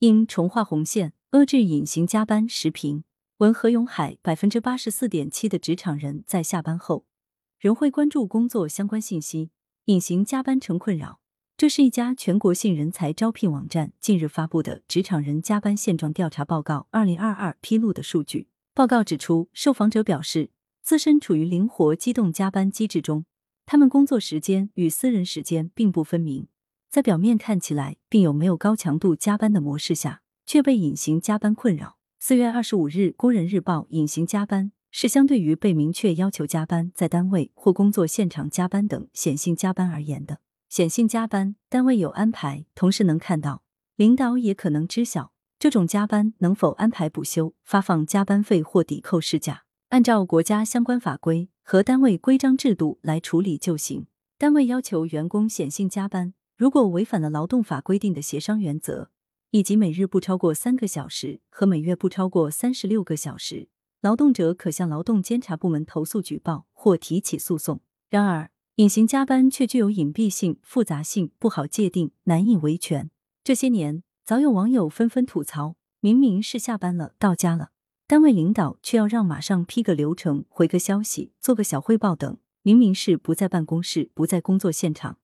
因重划红线遏制隐形加班时评。文何永海，百分之八十四点七的职场人在下班后仍会关注工作相关信息，隐形加班成困扰。这是一家全国性人才招聘网站近日发布的职场人加班现状调查报告（二零二二）披露的数据。报告指出，受访者表示，自身处于灵活机动加班机制中，他们工作时间与私人时间并不分明，在表面看起来并有没有高强度加班的模式下，却被隐形加班困扰。四月二十五日，《工人日报》隐形加班是相对于被明确要求加班，在单位或工作现场加班等显性加班而言的。显性加班，单位有安排，同事能看到，领导也可能知晓。这种加班能否安排补休、发放加班费或抵扣事假？按照国家相关法规和单位规章制度来处理就行。单位要求员工显性加班，如果违反了劳动法规定的协商原则，以及每日不超过三个小时和每月不超过三十六个小时，劳动者可向劳动监察部门投诉举报或提起诉讼。然而，隐形加班却具有隐蔽性、复杂性，不好界定，难以维权。这些年，早有网友纷纷吐槽：明明是下班了，到家了，单位领导却要让马上批个流程、回个消息、做个小汇报等；明明是不在办公室、不在工作现场，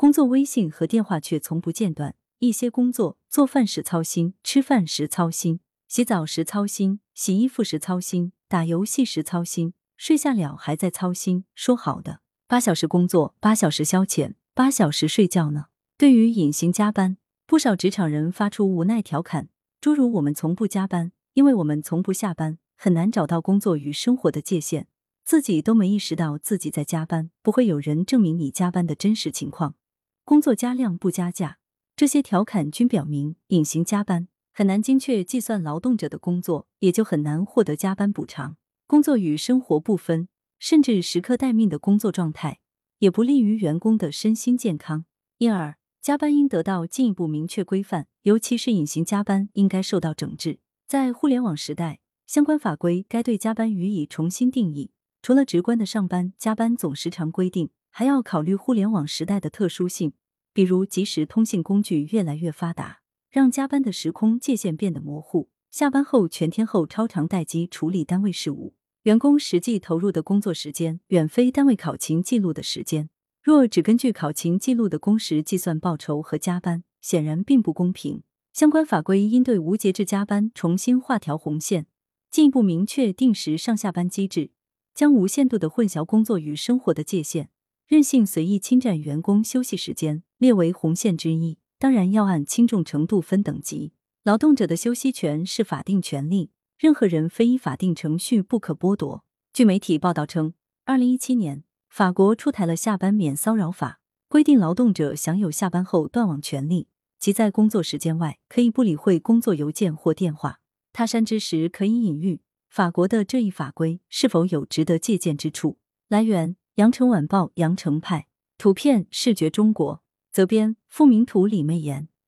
工作微信和电话却从不间断。一些工作，做饭时操心，吃饭时操心，洗澡时操心，洗衣服时操心，打游戏时操心，睡下了还在操心。说好的。八小时工作，八小时消遣，八小时睡觉呢？对于隐形加班，不少职场人发出无奈调侃，诸如“我们从不加班，因为我们从不下班，很难找到工作与生活的界限，自己都没意识到自己在加班，不会有人证明你加班的真实情况，工作加量不加价。”这些调侃均表明，隐形加班很难精确计算劳动者的工作，也就很难获得加班补偿。工作与生活不分。甚至时刻待命的工作状态，也不利于员工的身心健康。因而，加班应得到进一步明确规范，尤其是隐形加班应该受到整治。在互联网时代，相关法规该对加班予以重新定义。除了直观的上班加班总时长规定，还要考虑互联网时代的特殊性，比如即时通信工具越来越发达，让加班的时空界限变得模糊。下班后全天候超长待机处理单位事务。员工实际投入的工作时间远非单位考勤记录的时间。若只根据考勤记录的工时计算报酬和加班，显然并不公平。相关法规应对无节制加班重新画条红线，进一步明确定时上下班机制，将无限度的混淆工作与生活的界限，任性随意侵占员工休息时间列为红线之一。当然要按轻重程度分等级。劳动者的休息权是法定权利。任何人非依法定程序不可剥夺。据媒体报道称，二零一七年，法国出台了下班免骚扰法，规定劳动者享有下班后断网权利，即在工作时间外可以不理会工作邮件或电话。他山之石，可以隐喻法国的这一法规是否有值得借鉴之处。来源：羊城晚报羊城派，图片：视觉中国，责编：付明图，李媚妍。